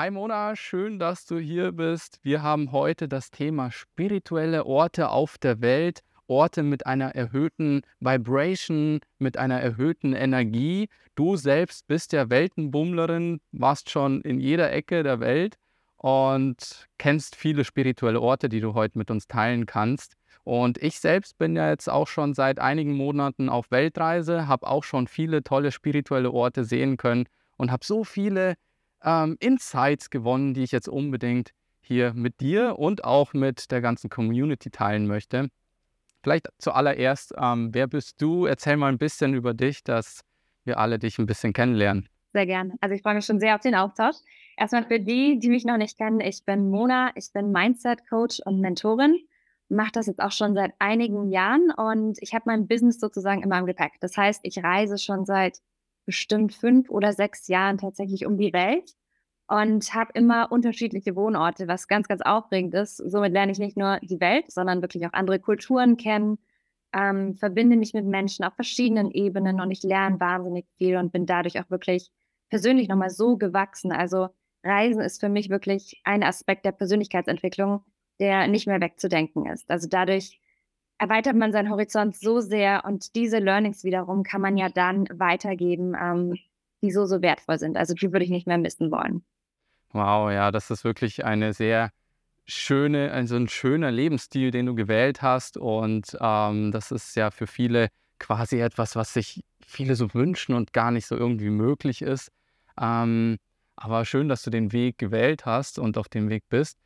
Hi Mona, schön, dass du hier bist. Wir haben heute das Thema spirituelle Orte auf der Welt, Orte mit einer erhöhten Vibration, mit einer erhöhten Energie. Du selbst bist ja Weltenbummlerin, warst schon in jeder Ecke der Welt und kennst viele spirituelle Orte, die du heute mit uns teilen kannst. Und ich selbst bin ja jetzt auch schon seit einigen Monaten auf Weltreise, habe auch schon viele tolle spirituelle Orte sehen können und habe so viele ähm, Insights gewonnen, die ich jetzt unbedingt hier mit dir und auch mit der ganzen Community teilen möchte. Vielleicht zuallererst, ähm, wer bist du? Erzähl mal ein bisschen über dich, dass wir alle dich ein bisschen kennenlernen. Sehr gerne. Also ich freue mich schon sehr auf den Austausch. Erstmal für die, die mich noch nicht kennen, ich bin Mona, ich bin Mindset-Coach und Mentorin, mache das jetzt auch schon seit einigen Jahren und ich habe mein Business sozusagen immer im Gepäck. Das heißt, ich reise schon seit bestimmt fünf oder sechs Jahren tatsächlich um die Welt und habe immer unterschiedliche Wohnorte, was ganz, ganz aufregend ist. Somit lerne ich nicht nur die Welt, sondern wirklich auch andere Kulturen kennen, ähm, verbinde mich mit Menschen auf verschiedenen Ebenen und ich lerne wahnsinnig viel und bin dadurch auch wirklich persönlich nochmal so gewachsen. Also Reisen ist für mich wirklich ein Aspekt der Persönlichkeitsentwicklung, der nicht mehr wegzudenken ist. Also dadurch erweitert man seinen Horizont so sehr und diese Learnings wiederum kann man ja dann weitergeben, ähm, die so, so wertvoll sind. Also die würde ich nicht mehr missen wollen. Wow, ja, das ist wirklich eine sehr schöne, also ein schöner Lebensstil, den du gewählt hast. Und ähm, das ist ja für viele quasi etwas, was sich viele so wünschen und gar nicht so irgendwie möglich ist. Ähm, aber schön, dass du den Weg gewählt hast und auf dem Weg bist.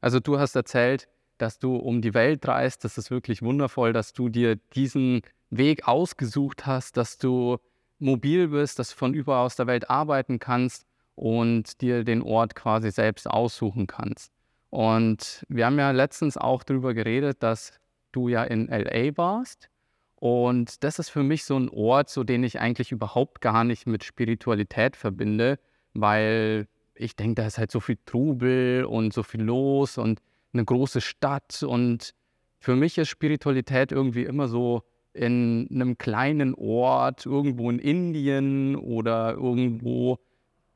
Also du hast erzählt, dass du um die Welt reist. Das ist wirklich wundervoll, dass du dir diesen Weg ausgesucht hast, dass du mobil bist, dass du von überall aus der Welt arbeiten kannst und dir den Ort quasi selbst aussuchen kannst. Und wir haben ja letztens auch darüber geredet, dass du ja in LA warst. Und das ist für mich so ein Ort, so den ich eigentlich überhaupt gar nicht mit Spiritualität verbinde, weil ich denke, da ist halt so viel Trubel und so viel los und eine große Stadt und für mich ist Spiritualität irgendwie immer so in einem kleinen Ort, irgendwo in Indien oder irgendwo,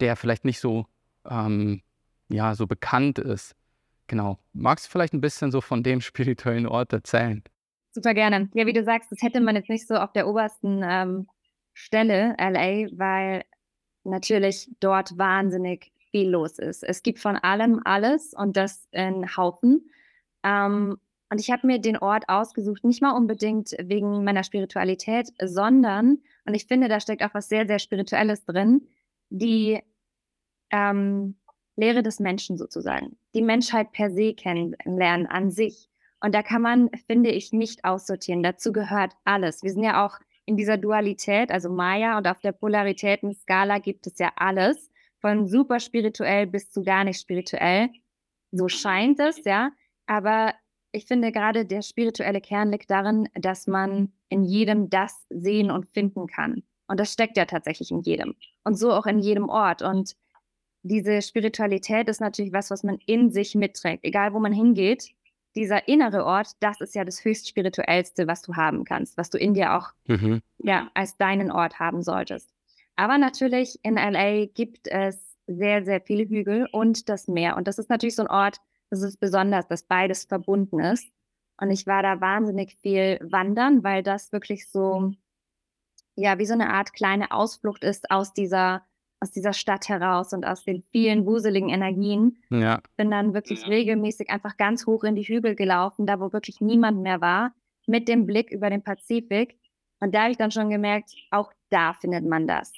der vielleicht nicht so, ähm, ja, so bekannt ist. Genau. Magst du vielleicht ein bisschen so von dem spirituellen Ort erzählen? Super gerne. Ja, wie du sagst, das hätte man jetzt nicht so auf der obersten ähm, Stelle, LA, weil natürlich dort wahnsinnig viel los ist. Es gibt von allem alles und das in Haufen. Ähm, und ich habe mir den Ort ausgesucht, nicht mal unbedingt wegen meiner Spiritualität, sondern, und ich finde, da steckt auch was sehr, sehr Spirituelles drin, die ähm, Lehre des Menschen sozusagen, die Menschheit per se kennenlernen an sich. Und da kann man, finde ich, nicht aussortieren. Dazu gehört alles. Wir sind ja auch in dieser Dualität, also Maya, und auf der Polaritäten-Skala gibt es ja alles von super spirituell bis zu gar nicht spirituell. So scheint es, ja. Aber ich finde gerade der spirituelle Kern liegt darin, dass man in jedem das sehen und finden kann. Und das steckt ja tatsächlich in jedem. Und so auch in jedem Ort. Und diese Spiritualität ist natürlich was, was man in sich mitträgt. Egal, wo man hingeht, dieser innere Ort, das ist ja das höchst spirituellste, was du haben kannst, was du in dir auch mhm. ja, als deinen Ort haben solltest. Aber natürlich in LA gibt es sehr, sehr viele Hügel und das Meer. Und das ist natürlich so ein Ort, das ist besonders, dass beides verbunden ist. Und ich war da wahnsinnig viel wandern, weil das wirklich so, ja, wie so eine Art kleine Ausflucht ist aus dieser, aus dieser Stadt heraus und aus den vielen wuseligen Energien. Ja. Bin dann wirklich ja. regelmäßig einfach ganz hoch in die Hügel gelaufen, da wo wirklich niemand mehr war, mit dem Blick über den Pazifik. Und da habe ich dann schon gemerkt, auch da findet man das.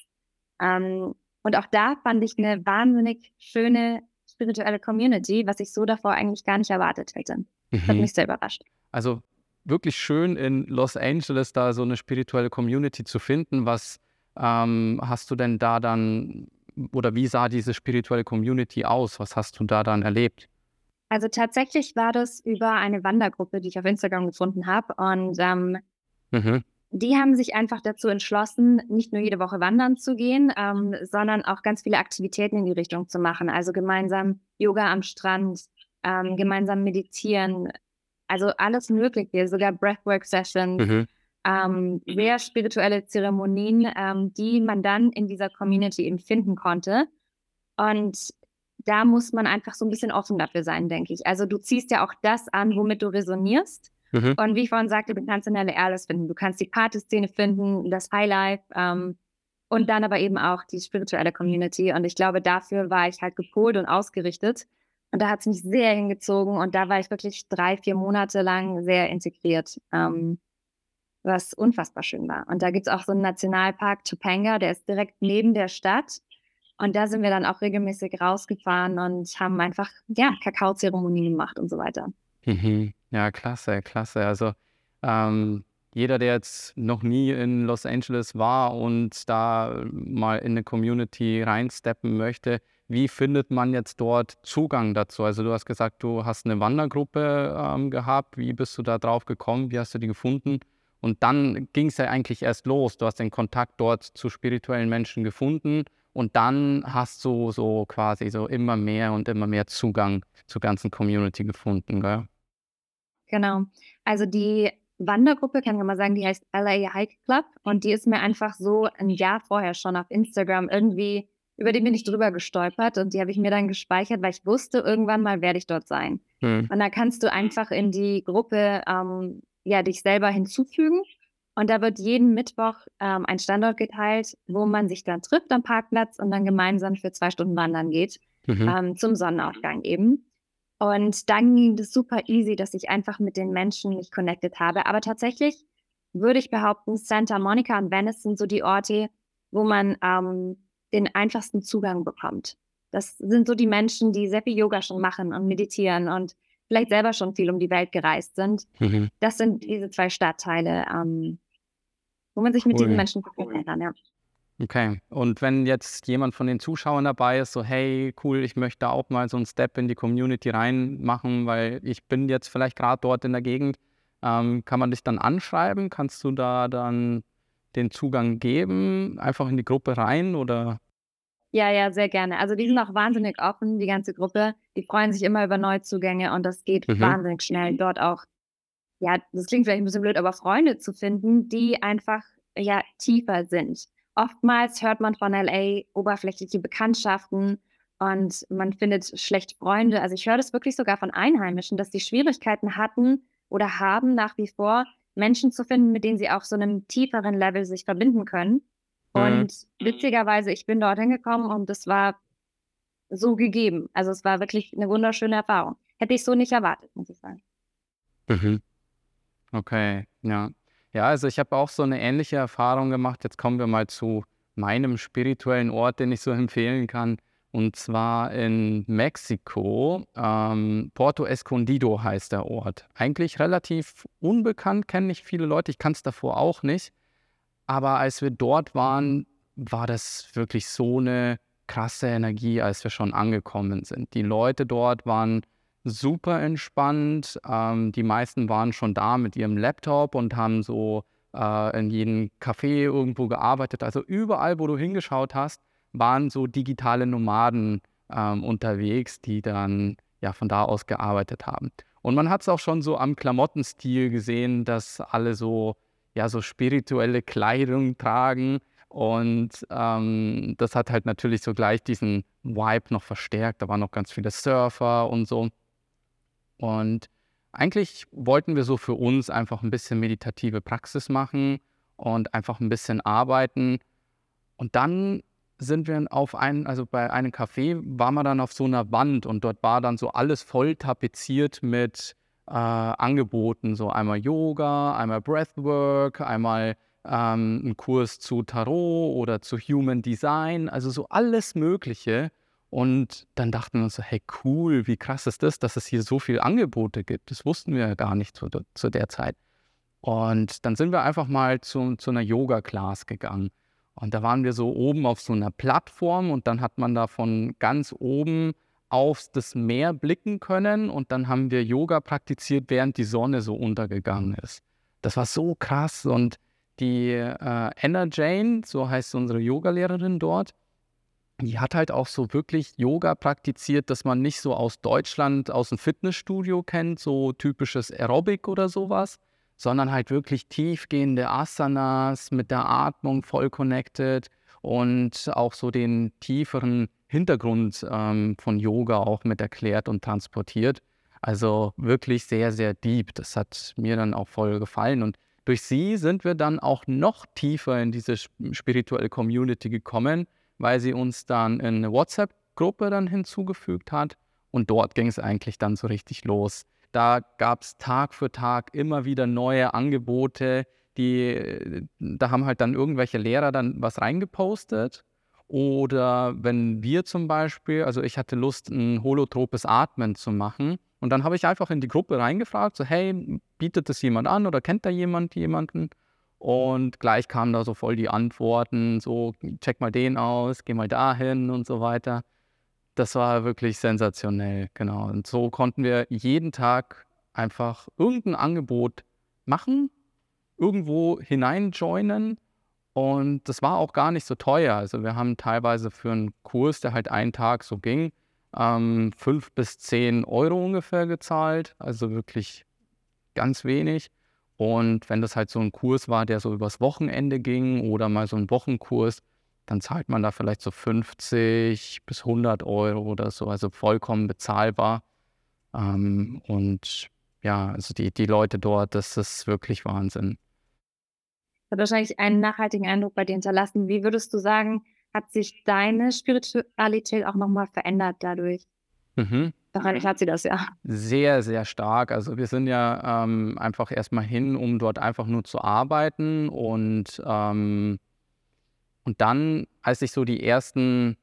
Ähm, und auch da fand ich eine wahnsinnig schöne spirituelle Community, was ich so davor eigentlich gar nicht erwartet hätte. Mhm. Hat mich sehr überrascht. Also wirklich schön in Los Angeles da so eine spirituelle Community zu finden. Was ähm, hast du denn da dann oder wie sah diese spirituelle Community aus? Was hast du da dann erlebt? Also tatsächlich war das über eine Wandergruppe, die ich auf Instagram gefunden habe. Und ähm, mhm die haben sich einfach dazu entschlossen, nicht nur jede Woche wandern zu gehen, ähm, sondern auch ganz viele Aktivitäten in die Richtung zu machen. Also gemeinsam Yoga am Strand, ähm, gemeinsam meditieren, also alles Mögliche, sogar Breathwork-Sessions, mhm. ähm, sehr spirituelle Zeremonien, ähm, die man dann in dieser Community eben finden konnte. Und da muss man einfach so ein bisschen offen dafür sein, denke ich. Also du ziehst ja auch das an, womit du resonierst. Mhm. Und wie ich vorhin sagte, du kannst in der alles finden. Du kannst die Partyszene finden, das Highlife ähm, und dann aber eben auch die spirituelle Community. Und ich glaube, dafür war ich halt gepolt und ausgerichtet. Und da hat es mich sehr hingezogen und da war ich wirklich drei, vier Monate lang sehr integriert, ähm, was unfassbar schön war. Und da gibt es auch so einen Nationalpark Topanga, der ist direkt neben der Stadt. Und da sind wir dann auch regelmäßig rausgefahren und haben einfach, ja, Kakaozeremonien gemacht und so weiter. Mhm. Ja, klasse, klasse. Also ähm, jeder, der jetzt noch nie in Los Angeles war und da mal in eine Community reinsteppen möchte, wie findet man jetzt dort Zugang dazu? Also du hast gesagt, du hast eine Wandergruppe ähm, gehabt. Wie bist du da drauf gekommen? Wie hast du die gefunden? Und dann ging es ja eigentlich erst los. Du hast den Kontakt dort zu spirituellen Menschen gefunden und dann hast du so quasi so immer mehr und immer mehr Zugang zur ganzen Community gefunden, gell? Genau. Also die Wandergruppe, kann man mal sagen, die heißt LA Hike Club und die ist mir einfach so ein Jahr vorher schon auf Instagram irgendwie, über die bin ich drüber gestolpert und die habe ich mir dann gespeichert, weil ich wusste, irgendwann mal werde ich dort sein. Hm. Und da kannst du einfach in die Gruppe ähm, ja, dich selber hinzufügen und da wird jeden Mittwoch ähm, ein Standort geteilt, wo man sich dann trifft am Parkplatz und dann gemeinsam für zwei Stunden wandern geht, mhm. ähm, zum Sonnenaufgang eben. Und dann ging das super easy, dass ich einfach mit den Menschen mich connected habe. Aber tatsächlich würde ich behaupten, Santa Monica und Venice sind so die Orte, wo man ähm, den einfachsten Zugang bekommt. Das sind so die Menschen, die sehr viel Yoga schon machen und meditieren und vielleicht selber schon viel um die Welt gereist sind. Mhm. Das sind diese zwei Stadtteile, ähm, wo man sich mit diesen Menschen verbinden kann, ja. Okay. Und wenn jetzt jemand von den Zuschauern dabei ist, so, hey, cool, ich möchte auch mal so einen Step in die Community reinmachen, weil ich bin jetzt vielleicht gerade dort in der Gegend, ähm, kann man dich dann anschreiben? Kannst du da dann den Zugang geben, einfach in die Gruppe rein oder? Ja, ja, sehr gerne. Also die sind auch wahnsinnig offen, die ganze Gruppe. Die freuen sich immer über Neuzugänge und das geht Mhm. wahnsinnig schnell, dort auch ja, das klingt vielleicht ein bisschen blöd, aber Freunde zu finden, die einfach, ja, tiefer sind. Oftmals hört man von LA oberflächliche Bekanntschaften und man findet schlecht Freunde. Also ich höre das wirklich sogar von Einheimischen, dass die Schwierigkeiten hatten oder haben nach wie vor, Menschen zu finden, mit denen sie auf so einem tieferen Level sich verbinden können. Mhm. Und witzigerweise, ich bin dorthin gekommen und es war so gegeben. Also es war wirklich eine wunderschöne Erfahrung. Hätte ich so nicht erwartet, muss ich sagen. Mhm. Okay, ja. Ja, also ich habe auch so eine ähnliche Erfahrung gemacht. Jetzt kommen wir mal zu meinem spirituellen Ort, den ich so empfehlen kann. Und zwar in Mexiko. Ähm, Porto Escondido heißt der Ort. Eigentlich relativ unbekannt, kennen nicht viele Leute. Ich kann es davor auch nicht. Aber als wir dort waren, war das wirklich so eine krasse Energie, als wir schon angekommen sind. Die Leute dort waren super entspannt. Ähm, die meisten waren schon da mit ihrem Laptop und haben so äh, in jedem Café irgendwo gearbeitet. Also überall, wo du hingeschaut hast, waren so digitale Nomaden ähm, unterwegs, die dann ja von da aus gearbeitet haben. Und man hat es auch schon so am Klamottenstil gesehen, dass alle so ja so spirituelle Kleidung tragen. Und ähm, das hat halt natürlich so gleich diesen Vibe noch verstärkt. Da waren noch ganz viele Surfer und so. Und eigentlich wollten wir so für uns einfach ein bisschen meditative Praxis machen und einfach ein bisschen arbeiten. Und dann sind wir auf einen, also bei einem Café waren wir dann auf so einer Wand und dort war dann so alles voll tapeziert mit äh, Angeboten, so einmal Yoga, einmal Breathwork, einmal ähm, ein Kurs zu Tarot oder zu Human Design, also so alles Mögliche. Und dann dachten wir uns so, hey cool, wie krass ist das, dass es hier so viele Angebote gibt. Das wussten wir ja gar nicht zu, zu der Zeit. Und dann sind wir einfach mal zu, zu einer Yoga-Class gegangen. Und da waren wir so oben auf so einer Plattform und dann hat man da von ganz oben auf das Meer blicken können und dann haben wir Yoga praktiziert, während die Sonne so untergegangen ist. Das war so krass und die äh, Anna Jane, so heißt unsere Yogalehrerin dort, die hat halt auch so wirklich Yoga praktiziert, dass man nicht so aus Deutschland, aus dem Fitnessstudio kennt, so typisches Aerobic oder sowas, sondern halt wirklich tiefgehende Asanas mit der Atmung voll connected und auch so den tieferen Hintergrund ähm, von Yoga auch mit erklärt und transportiert. Also wirklich sehr, sehr deep. Das hat mir dann auch voll gefallen. Und durch sie sind wir dann auch noch tiefer in diese spirituelle Community gekommen, weil sie uns dann in eine WhatsApp-Gruppe dann hinzugefügt hat. Und dort ging es eigentlich dann so richtig los. Da gab es Tag für Tag immer wieder neue Angebote, die, da haben halt dann irgendwelche Lehrer dann was reingepostet. Oder wenn wir zum Beispiel, also ich hatte Lust, ein holotropes Atmen zu machen. Und dann habe ich einfach in die Gruppe reingefragt, so hey, bietet das jemand an oder kennt da jemand jemanden? Und gleich kamen da so voll die Antworten, so check mal den aus, geh mal dahin und so weiter. Das war wirklich sensationell, genau. Und so konnten wir jeden Tag einfach irgendein Angebot machen, irgendwo hineinjoinen. Und das war auch gar nicht so teuer. Also wir haben teilweise für einen Kurs, der halt einen Tag so ging, ähm, fünf bis zehn Euro ungefähr gezahlt. Also wirklich ganz wenig. Und wenn das halt so ein Kurs war, der so übers Wochenende ging oder mal so ein Wochenkurs, dann zahlt man da vielleicht so 50 bis 100 Euro oder so, also vollkommen bezahlbar. Ähm, und ja, also die, die Leute dort, das ist wirklich Wahnsinn. Das hat wahrscheinlich einen nachhaltigen Eindruck bei dir hinterlassen. Wie würdest du sagen, hat sich deine Spiritualität auch nochmal verändert dadurch? Mhm. Wahrscheinlich hat sie das ja. Sehr, sehr stark. Also wir sind ja ähm, einfach erstmal hin, um dort einfach nur zu arbeiten und ähm, und dann, als ich so die ersten,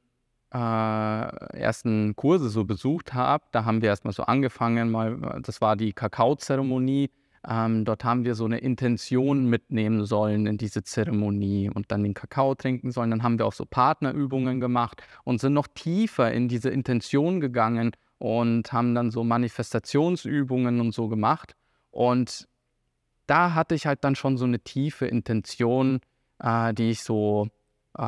äh, ersten Kurse so besucht habe, da haben wir erstmal so angefangen, mal, das war die Kakaozeremonie. Ähm, dort haben wir so eine Intention mitnehmen sollen in diese Zeremonie und dann den Kakao trinken sollen. Dann haben wir auch so Partnerübungen gemacht und sind noch tiefer in diese Intention gegangen und haben dann so Manifestationsübungen und so gemacht. Und da hatte ich halt dann schon so eine tiefe Intention, äh, die ich so äh,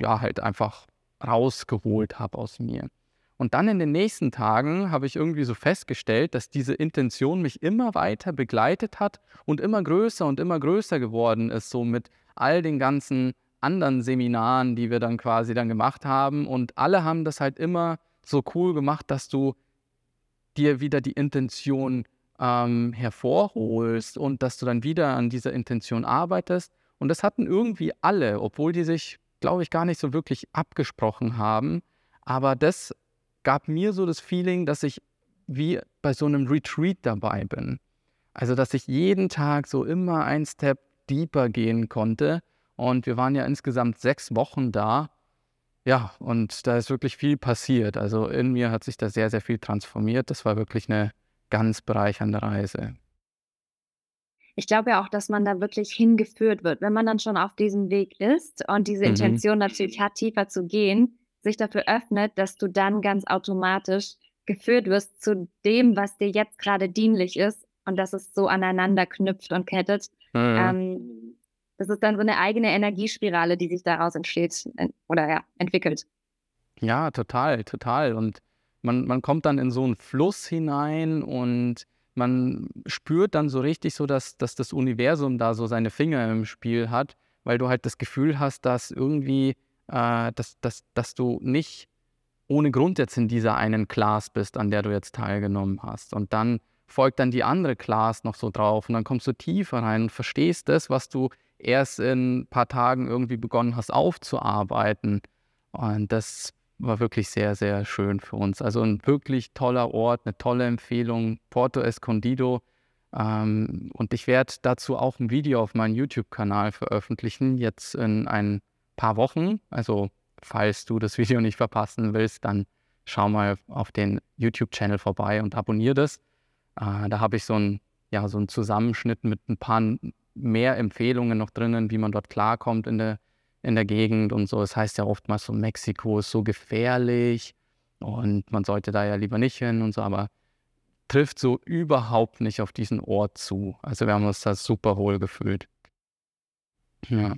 ja, halt einfach rausgeholt habe aus mir. Und dann in den nächsten Tagen habe ich irgendwie so festgestellt, dass diese Intention mich immer weiter begleitet hat und immer größer und immer größer geworden ist, so mit all den ganzen anderen Seminaren, die wir dann quasi dann gemacht haben. Und alle haben das halt immer so cool gemacht, dass du dir wieder die Intention ähm, hervorholst und dass du dann wieder an dieser Intention arbeitest. Und das hatten irgendwie alle, obwohl die sich, glaube ich, gar nicht so wirklich abgesprochen haben. Aber das gab mir so das Feeling, dass ich wie bei so einem Retreat dabei bin. Also, dass ich jeden Tag so immer ein Step deeper gehen konnte. Und wir waren ja insgesamt sechs Wochen da. Ja, und da ist wirklich viel passiert. Also in mir hat sich da sehr, sehr viel transformiert. Das war wirklich eine ganz bereichernde Reise ich glaube ja auch, dass man da wirklich hingeführt wird. Wenn man dann schon auf diesem Weg ist und diese Mhm. Intention natürlich hat, tiefer zu gehen, sich dafür öffnet, dass du dann ganz automatisch geführt wirst zu dem, was dir jetzt gerade dienlich ist und dass es so aneinander knüpft und kettet. Mhm. Ähm, das ist dann so eine eigene Energiespirale, die sich daraus entsteht oder ja, entwickelt. Ja, total, total. Und man, man kommt dann in so einen Fluss hinein und man spürt dann so richtig so, dass, dass das Universum da so seine Finger im Spiel hat, weil du halt das Gefühl hast, dass irgendwie, äh, dass, dass, dass du nicht ohne Grund jetzt in dieser einen Class bist, an der du jetzt teilgenommen hast. Und dann folgt dann die andere Class noch so drauf und dann kommst du tiefer rein und verstehst das, was du erst in ein paar Tagen irgendwie begonnen hast aufzuarbeiten. Und das war wirklich sehr, sehr schön für uns. Also ein wirklich toller Ort, eine tolle Empfehlung, Porto Escondido. Ähm, und ich werde dazu auch ein Video auf meinem YouTube-Kanal veröffentlichen, jetzt in ein paar Wochen. Also falls du das Video nicht verpassen willst, dann schau mal auf den YouTube-Channel vorbei und abonniere das. Äh, da habe ich so einen ja, so Zusammenschnitt mit ein paar mehr Empfehlungen noch drinnen, wie man dort klarkommt in der in der Gegend und so. Es das heißt ja oftmals so, Mexiko ist so gefährlich und man sollte da ja lieber nicht hin und so, aber trifft so überhaupt nicht auf diesen Ort zu. Also wir haben uns da super wohl gefühlt. Ja.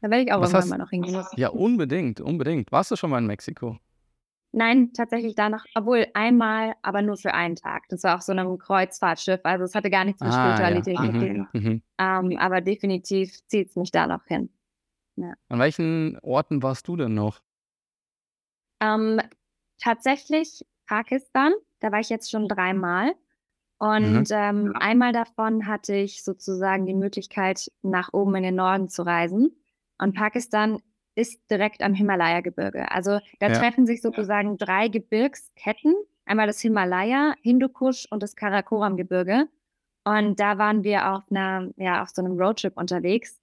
Da werde ich auch Was irgendwann hast, mal noch hingehen. ja, unbedingt, unbedingt. Warst du schon mal in Mexiko? Nein, tatsächlich da noch, obwohl einmal, aber nur für einen Tag. Das war auf so einem Kreuzfahrtschiff, also es hatte gar nichts mit Ah, ja. Spiritualität zu Mhm. tun. Mhm. Ähm, aber definitiv zieht es mich da noch hin. Ja. An welchen Orten warst du denn noch? Ähm, tatsächlich Pakistan, da war ich jetzt schon dreimal. Mhm. Und ähm, einmal davon hatte ich sozusagen die Möglichkeit, nach oben in den Norden zu reisen. Und Pakistan ist direkt am Himalaya-Gebirge. Also da Ja. treffen sich sozusagen drei Gebirgsketten. Einmal das Himalaya, Hindukusch und das Karakoram-Gebirge. Und da waren wir auf einer, ja, auf so einem Roadtrip unterwegs.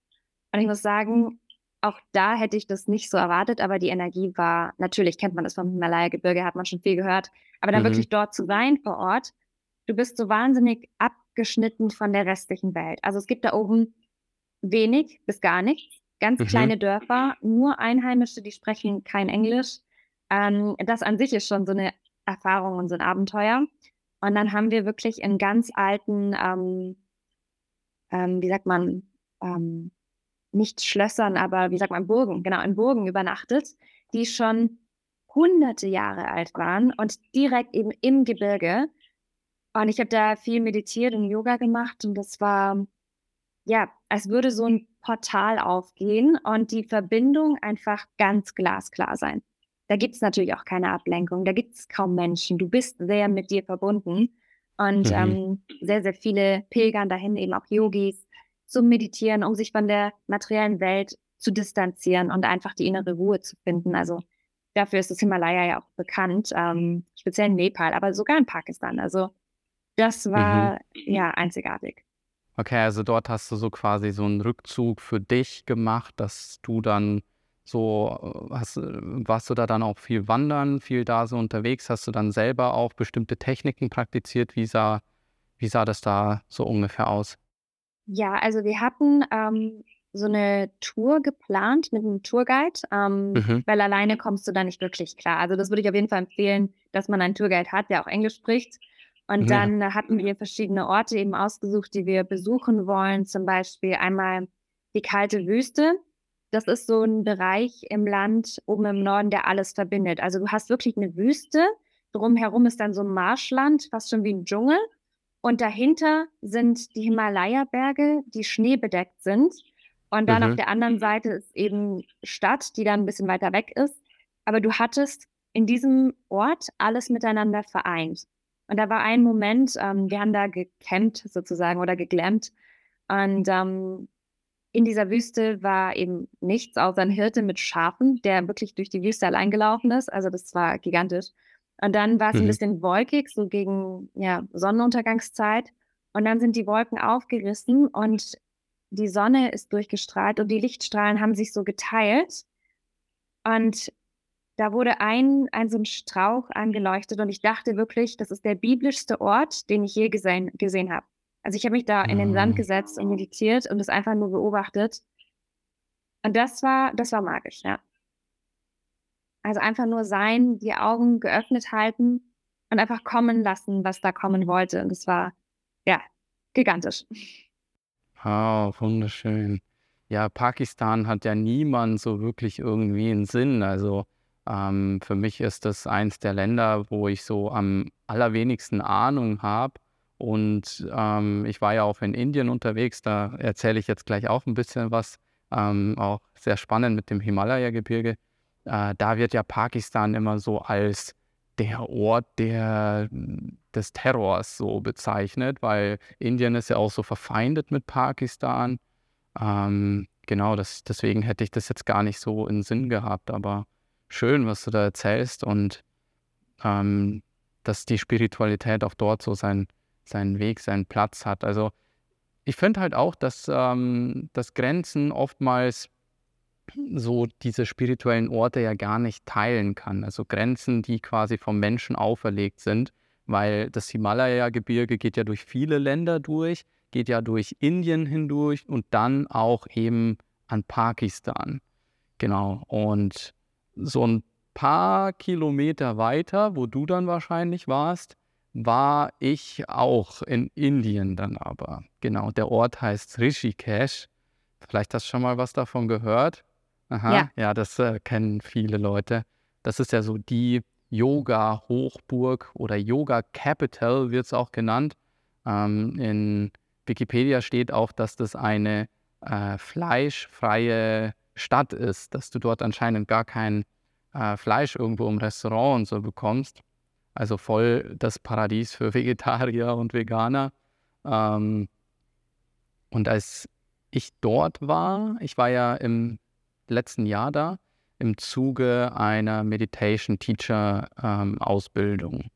Und ich muss sagen, auch da hätte ich das nicht so erwartet, aber die Energie war, natürlich kennt man das vom Himalaya-Gebirge, hat man schon viel gehört, aber dann Mhm. wirklich dort zu sein vor Ort, du bist so wahnsinnig abgeschnitten von der restlichen Welt. Also es gibt da oben wenig bis gar nichts, ganz Mhm. kleine Dörfer, nur Einheimische, die sprechen kein Englisch. Ähm, das an sich ist schon so eine Erfahrung und so ein Abenteuer. Und dann haben wir wirklich in ganz alten, ähm, ähm, wie sagt man, ähm, nicht Schlössern, aber wie sagt man, Burgen, genau, in Burgen übernachtet, die schon hunderte Jahre alt waren und direkt eben im Gebirge. Und ich habe da viel meditiert und Yoga gemacht und das war, ja, als würde so ein Portal aufgehen und die Verbindung einfach ganz glasklar sein. Da gibt's natürlich auch keine Ablenkung, da gibt's kaum Menschen. Du bist sehr mit dir verbunden und, Mhm. ähm, sehr, sehr viele pilgern dahin, eben auch Yogis, zum Meditieren, um sich von der materiellen Welt zu distanzieren und einfach die innere Ruhe zu finden. Also, dafür ist das Himalaya ja auch bekannt, ähm, speziell in Nepal, aber sogar in Pakistan. Also, das Mhm. war, ja, einzigartig. Okay, also dort hast du so quasi so 'n Rückzug für dich gemacht, dass du dann so, äh, hast äh, warst du da dann auch viel wandern, viel da so unterwegs? Hast du dann selber auch bestimmte Techniken praktiziert? Wie sah wie sah das da so ungefähr aus? Ja, also wir hatten, ähm, so 'ne Tour geplant mit 'nem Tourguide, ähm, Mhm. weil alleine kommst du da nicht wirklich klar. Also, das würde ich auf jeden Fall empfehlen, dass man einen Tourguide hat, der auch Englisch spricht. Und Ja. dann hatten wir verschiedene Orte eben ausgesucht, die wir besuchen wollen. Zum Beispiel einmal die kalte Wüste. Das ist so 'n Bereich im Land oben im Norden, der alles verbindet. Also, du hast wirklich 'ne Wüste, drumherum ist dann so Marschland, fast schon wie 'n Dschungel. Und dahinter sind die Himalaya-Berge, die schneebedeckt sind. Und dann auf Mhm. der anderen Seite ist eben Stadt, die dann 'n bisschen weiter weg ist. Aber du hattest in diesem Ort alles miteinander vereint. Und da war ein Moment, ähm, wir haben da gecampt sozusagen oder geglampt. Und, ähm, in dieser Wüste war eben nichts außer 'n Hirte mit Schafen, der wirklich durch die Wüste allein gelaufen ist. Also, das war gigantisch. Und dann war's 'n Mhm. bisschen wolkig, so gegen, ja, Sonnenuntergangszeit. Und dann sind die Wolken aufgerissen und die Sonne ist durchgestrahlt und die Lichtstrahlen haben sich so geteilt. Und da wurde ein ein so 'n Strauch angeleuchtet und ich dachte wirklich, das ist der biblischste Ort, den ich je gesehen gesehen habe. Also, ich habe mich da in den Sand Ah. gesetzt und meditiert und das einfach nur beobachtet. Und das war das war magisch, ja. Also, einfach nur sein, die Augen geöffnet halten und einfach kommen lassen, was da kommen wollte. Und das war, ja, gigantisch. Ah, wunderschön. Ja, Pakistan hat ja niemand so wirklich irgendwie im Sinn. Also, ähm, für mich ist das eins der Länder, wo ich so am allerwenigsten Ahnung habe. Und, ähm, ich war ja auch in Indien unterwegs, da erzähle ich jetzt gleich auch ein bisschen was, ähm, auch sehr spannend mit dem Himalaya-Gebirge. Äh, da wird ja Pakistan immer so als der Ort der des Terrors so bezeichnet, weil Indien ist ja auch so verfeindet mit Pakistan. Ähm, genau, das deswegen hätte ich das jetzt gar nicht so in Sinn gehabt, aber schön, was du da erzählst und, ähm, dass die Spiritualität auch dort so seinen seinen Weg, seinen Platz hat. Also, ich finde halt auch, dass, ähm dass Grenzen oftmals so diese spirituellen Orte ja gar nicht teilen kann. Also, Grenzen, die quasi vom Menschen auferlegt sind, weil das Himalaya-Gebirge geht ja durch viele Länder durch, geht ja durch Indien hindurch und dann auch eben an Pakistan. Genau. Und so 'n paar Kilometer weiter, wo du dann wahrscheinlich warst, war ich auch in Indien dann aber. Genau, der Ort heißt Rishikesh. Vielleicht hast du schon mal was davon gehört? Ja. Aha, ja, das, äh, kennen viele Leute. Das ist ja so die Yoga-Hochburg oder Yoga Capital wird's auch genannt. Ähm, in Wikipedia steht auch, dass das eine, äh, fleischfreie Stadt ist, dass du dort anscheinend gar kein, äh, Fleisch irgendwo im Restaurant und so bekommst. Also voll das Paradies für Vegetarier und Veganer. Ähm, und als ich dort war, ich war ja im letzten Jahr da, im Zuge einer Meditation Teacher ähm, Ausbildung.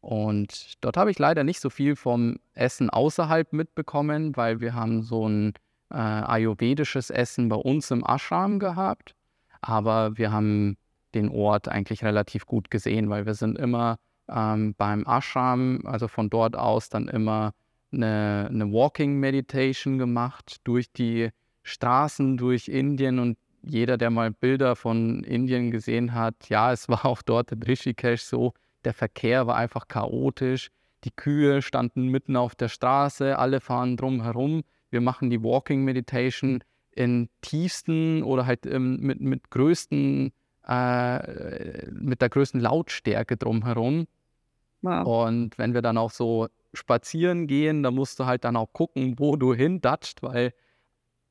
Und dort habe ich leider nicht so viel vom Essen außerhalb mitbekommen, weil wir haben so ein äh, ayurvedisches Essen bei uns im Ashram gehabt. Aber wir haben den Ort eigentlich relativ gut gesehen, weil wir sind immer ähm, beim Ashram, also von dort aus dann immer eine, eine Walking Meditation gemacht durch die Straßen, durch Indien und jeder, der mal Bilder von Indien gesehen hat, ja, es war auch dort in Rishikesh so, der Verkehr war einfach chaotisch, die Kühe standen mitten auf der Straße, alle fahren drum herum. Wir machen die Walking Meditation in tiefsten oder halt ähm, mit, mit größten, äh, mit der größten Lautstärke drumherum. Wow. Und wenn wir dann auch so spazieren gehen, dann musst du halt dann auch gucken, wo du hindatscht, weil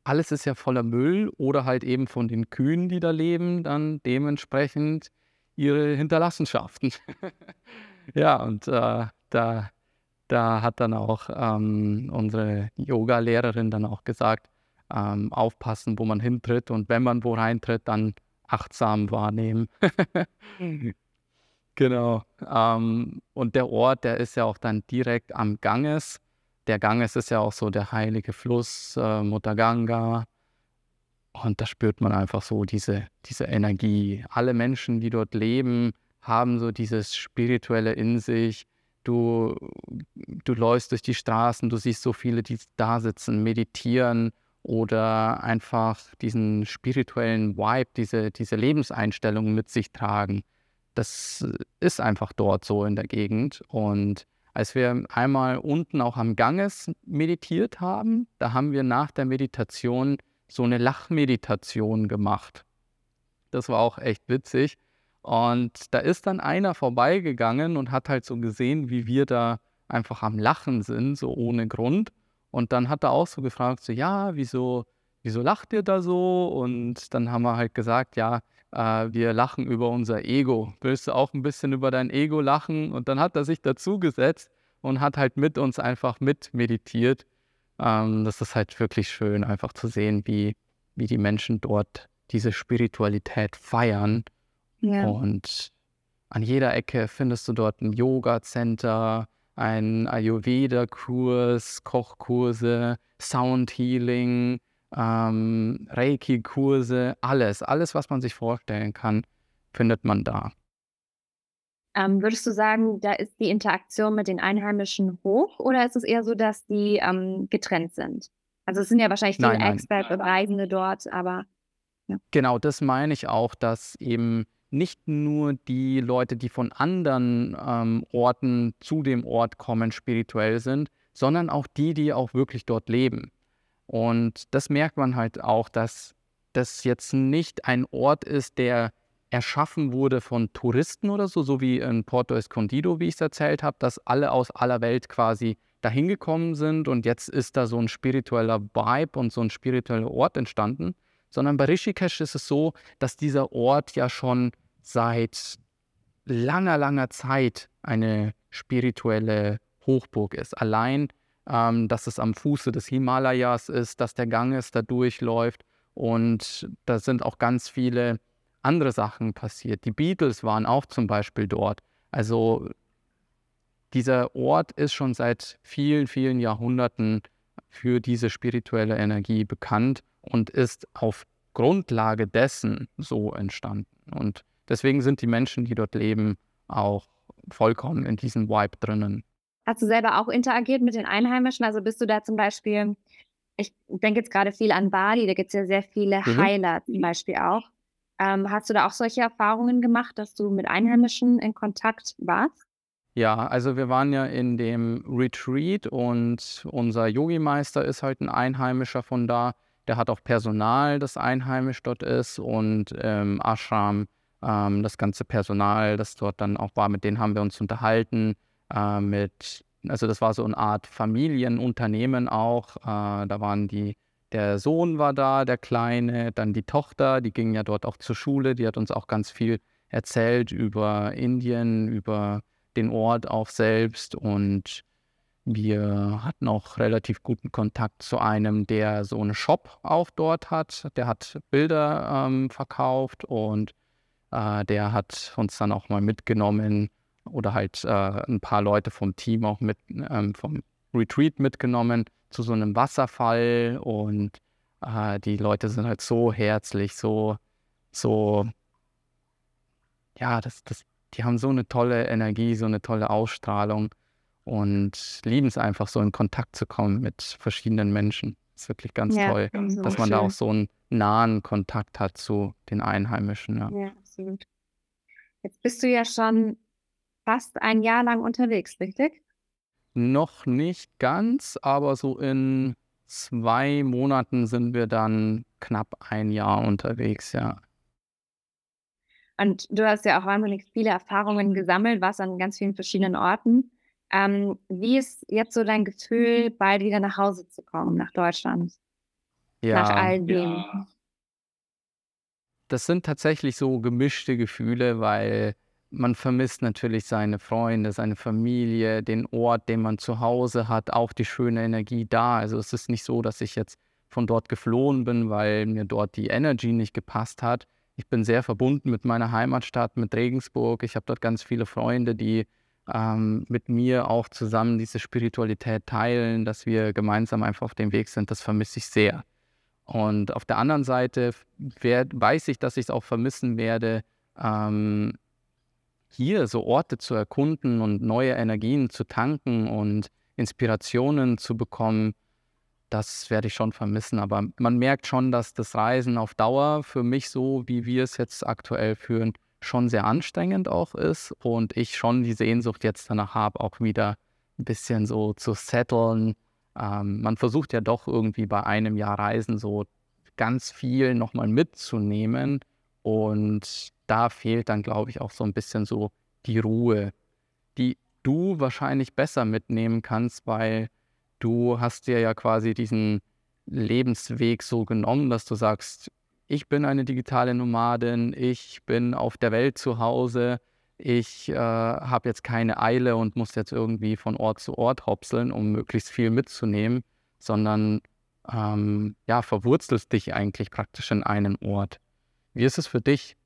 alles ist ja voller Müll oder halt eben von den Kühen, die da leben, dann dementsprechend ihre Hinterlassenschaften. ja, und äh, da, da hat dann auch ähm, unsere Yoga-Lehrerin dann auch gesagt, ähm, aufpassen, wo man hintritt und wenn man wo reintritt, dann achtsam wahrnehmen. genau. Ähm, und der Ort, der ist ja auch dann direkt am Ganges der Ganges ist ja auch so der heilige Fluss, äh, Mutter Ganga. Und da spürt man einfach so diese, diese Energie. Alle Menschen, die dort leben, haben so dieses Spirituelle in sich. Du, du läufst durch die Straßen, du siehst so viele, die da sitzen, meditieren oder einfach diesen spirituellen Vibe, diese, diese Lebenseinstellung mit sich tragen. Das ist einfach dort so in der Gegend. Und als wir einmal unten auch am Ganges meditiert haben, da haben wir nach der Meditation so eine Lachmeditation gemacht. Das war auch echt witzig. Und da ist dann einer vorbeigegangen und hat halt so gesehen, wie wir da einfach am Lachen sind, so ohne Grund. Und dann hat er auch so gefragt, so, ja, wieso, wieso lacht ihr da so? Und dann haben wir halt gesagt, ja, äh, wir lachen über unser Ego. Willst du auch ein bisschen über dein Ego lachen? Und dann hat er sich dazugesetzt und hat halt mit uns einfach mit meditiert. Ähm, das ist halt wirklich schön, einfach zu sehen, wie, wie die Menschen dort diese Spiritualität feiern. Ja. Und an jeder Ecke findest du dort ein Yoga-Center, ein Ayurveda-Kurs, Kochkurse, Sound-Healing, ähm, Reiki-Kurse, alles, alles, was man sich vorstellen kann, findet man da. Ähm, würdest du sagen, da ist die Interaktion mit den Einheimischen hoch oder ist es eher so, dass die ähm, getrennt sind? Also es sind ja wahrscheinlich viele nein, Experts und Reisende dort, aber. Ja. Genau, das meine ich auch, dass eben nicht nur die Leute, die von anderen ähm, Orten zu dem Ort kommen, spirituell sind, sondern auch die, die auch wirklich dort leben. Und das merkt man halt auch, dass das jetzt nicht ein Ort ist, der erschaffen wurde von Touristen oder so, so wie in Porto Escondido, wie ich es erzählt habe, dass alle aus aller Welt quasi dahin gekommen sind und jetzt ist da so ein spiritueller Vibe und so ein spiritueller Ort entstanden, sondern bei Rishikesh ist es so, dass dieser Ort ja schon seit langer, langer Zeit eine spirituelle Hochburg ist. Allein ähm, dass es am Fuße des Himalayas ist, dass der Ganges da durchläuft. Und da sind auch ganz viele andere Sachen passiert. Die Beatles waren auch zum Beispiel dort. Also dieser Ort ist schon seit vielen, vielen Jahrhunderten für diese spirituelle Energie bekannt und ist auf Grundlage dessen so entstanden. Und deswegen sind die Menschen, die dort leben, auch vollkommen in diesem Vibe drinnen. Hast du selber auch interagiert mit den Einheimischen? Also bist du da zum Beispiel, ich denke jetzt gerade viel an Bali, da gibt es ja sehr viele mhm. Heiler zum Beispiel auch. Ähm, hast du da auch solche Erfahrungen gemacht, dass du mit Einheimischen in Kontakt warst? Ja, also wir waren ja in dem Retreat und unser Yogi-Meister ist halt ein Einheimischer von da. Der hat auch Personal, das einheimisch dort ist und ähm, Ashram, ähm, das ganze Personal, das dort dann auch war, mit denen haben wir uns unterhalten äh, mit, also das war so eine Art Familienunternehmen auch. Äh, da waren die, der Sohn war da, der Kleine, dann die Tochter, die ging ja dort auch zur Schule, die hat uns auch ganz viel erzählt über Indien, über den Ort auch selbst und wir hatten auch relativ guten Kontakt zu einem, der so einen Shop auch dort hat. Der hat Bilder ähm, verkauft und äh, der hat uns dann auch mal mitgenommen oder halt äh, ein paar Leute vom Team auch mit ähm, vom Retreat mitgenommen zu so einem Wasserfall und äh, die Leute sind halt so herzlich, so, so, ja, das, das, die haben so eine tolle Energie, so eine tolle Ausstrahlung und lieben es einfach so in Kontakt zu kommen mit verschiedenen Menschen. Das ist wirklich ganz Ja, toll, so dass man da auch schön. so einen nahen Kontakt hat zu den Einheimischen, ja. Ja, absolut. Jetzt bist du ja schon fast ein Jahr lang unterwegs, richtig? Noch nicht ganz, aber so in 2 Monaten sind wir dann knapp ein Jahr unterwegs, ja. Und du hast ja auch wahnsinnig viele Erfahrungen gesammelt, warst an ganz vielen verschiedenen Orten. Ähm, wie ist jetzt so dein Gefühl, bald wieder nach Hause zu kommen, nach Deutschland, nach Ja. all dem? Das sind tatsächlich so gemischte Gefühle, weil man vermisst natürlich seine Freunde, seine Familie, den Ort, den man zu Hause hat, auch die schöne Energie da. Also es ist nicht so, dass ich jetzt von dort geflohen bin, weil mir dort die Energy nicht gepasst hat. Ich bin sehr verbunden mit meiner Heimatstadt, mit Regensburg. Ich habe dort ganz viele Freunde, die ähm, mit mir auch zusammen diese Spiritualität teilen, dass wir gemeinsam einfach auf dem Weg sind. Das vermisse ich sehr. Und auf der anderen Seite werd, weiß ich, dass ich es auch vermissen werde, ähm, hier so Orte zu erkunden und neue Energien zu tanken und Inspirationen zu bekommen. Das werde ich schon vermissen. Aber man merkt schon, dass das Reisen auf Dauer für mich so, wie wir es jetzt aktuell führen, schon sehr anstrengend auch ist und ich schon die Sehnsucht jetzt danach habe, auch wieder ein bisschen so zu setteln, ähm, man versucht ja doch irgendwie bei einem Jahr Reisen so ganz viel nochmal mitzunehmen. Und da fehlt dann, glaube ich, auch so ein bisschen so die Ruhe, die du wahrscheinlich besser mitnehmen kannst, weil du hast dir ja quasi diesen Lebensweg so genommen, dass du sagst, ich bin eine digitale Nomadin, ich bin auf der Welt zu Hause, ich äh, habe jetzt keine Eile und muss jetzt irgendwie von Ort zu Ort hopseln, um möglichst viel mitzunehmen, sondern ähm, ja, verwurzelst dich eigentlich praktisch in einen Ort. Wie ist es für dich?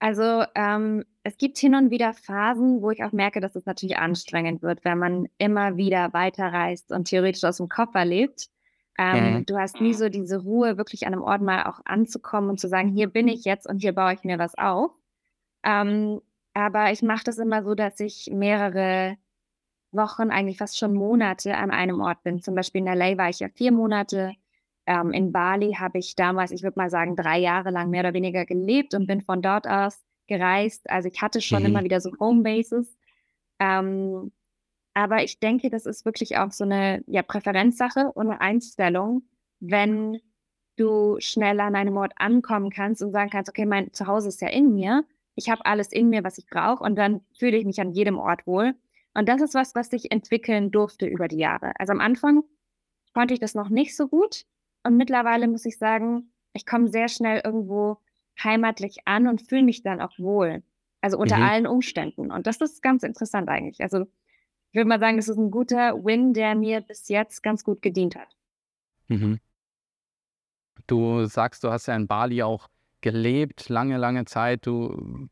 Also, ähm, es gibt hin und wieder Phasen, wo ich auch merke, dass es natürlich anstrengend wird, wenn man immer wieder weiterreist und theoretisch aus dem Koffer lebt. Mhm. Ähm, du hast nie so diese Ruhe, wirklich an einem Ort mal auch anzukommen und zu sagen: „Hier bin ich jetzt und hier baue ich mir was auf.“ Ähm, aber ich mache das immer so, dass ich mehrere Wochen, eigentlich fast schon Monate an einem Ort bin. Zum Beispiel in LA war ich ja 4 Monate. Ähm, in Bali habe ich damals, ich würde mal sagen, 3 Jahre lang mehr oder weniger gelebt und bin von dort aus gereist. Also, ich hatte schon Mhm. immer wieder so Homebases. Ähm, aber ich denke, das ist wirklich auch so 'ne, ja, Präferenzsache und 'ne Einstellung, wenn du schnell an einem Ort ankommen kannst und sagen kannst: „Okay, mein Zuhause ist ja in mir. Ich habe alles in mir, was ich brauche und dann fühle ich mich an jedem Ort wohl.“ Und das ist was, was sich entwickeln durfte über die Jahre. Also, am Anfang konnte ich das noch nicht so gut und mittlerweile muss ich sagen, ich komme sehr schnell irgendwo heimatlich an und fühle mich dann auch wohl, also, unter Mhm. allen Umständen. Und das ist ganz interessant eigentlich. Also, ich würde mal sagen, das ist 'n guter Win, der mir bis jetzt ganz gut gedient hat. Mhm. Du sagst, du hast ja in Bali auch gelebt, lange, lange Zeit. Du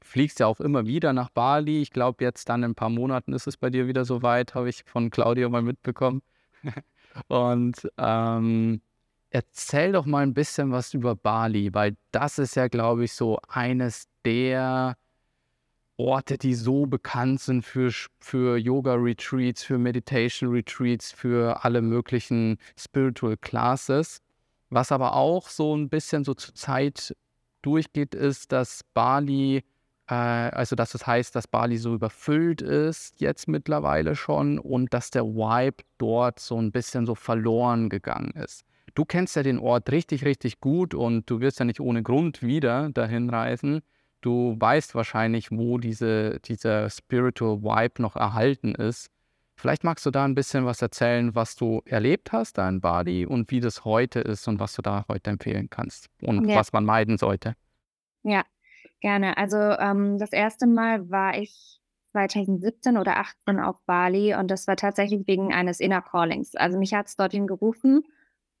fliegst ja auch immer wieder nach Bali. Ich glaube, jetzt dann in ein paar Monaten ist es bei dir wieder so weit, habe ich von Claudio mal mitbekommen. Und, ähm, erzähl doch mal ein bisschen was über Bali, weil das ist ja, glaube ich, so eines der Orte, die so bekannt sind für für Yoga-Retreats, für Meditation-Retreats, für alle möglichen Spiritual Classes. Was aber auch so ein bisschen so zur Zeit durchgeht, ist, dass Bali äh, also, dass es heißt, dass Bali so überfüllt ist jetzt mittlerweile schon und dass der Vibe dort so ein bisschen so verloren gegangen ist. Du kennst ja den Ort richtig, richtig gut und du wirst ja nicht ohne Grund wieder dahin reisen. Du weißt wahrscheinlich, wo diese dieser Spiritual Vibe noch erhalten ist. Vielleicht magst du da ein bisschen was erzählen, was du erlebt hast da in Bali und wie das heute ist und was du da heute empfehlen kannst und Ja. was man meiden sollte? Ja. Gerne. Also ähm, das erste Mal war ich 2017 oder 18 auf Bali und das war tatsächlich wegen eines Inner Callings. Also mich hat es dorthin gerufen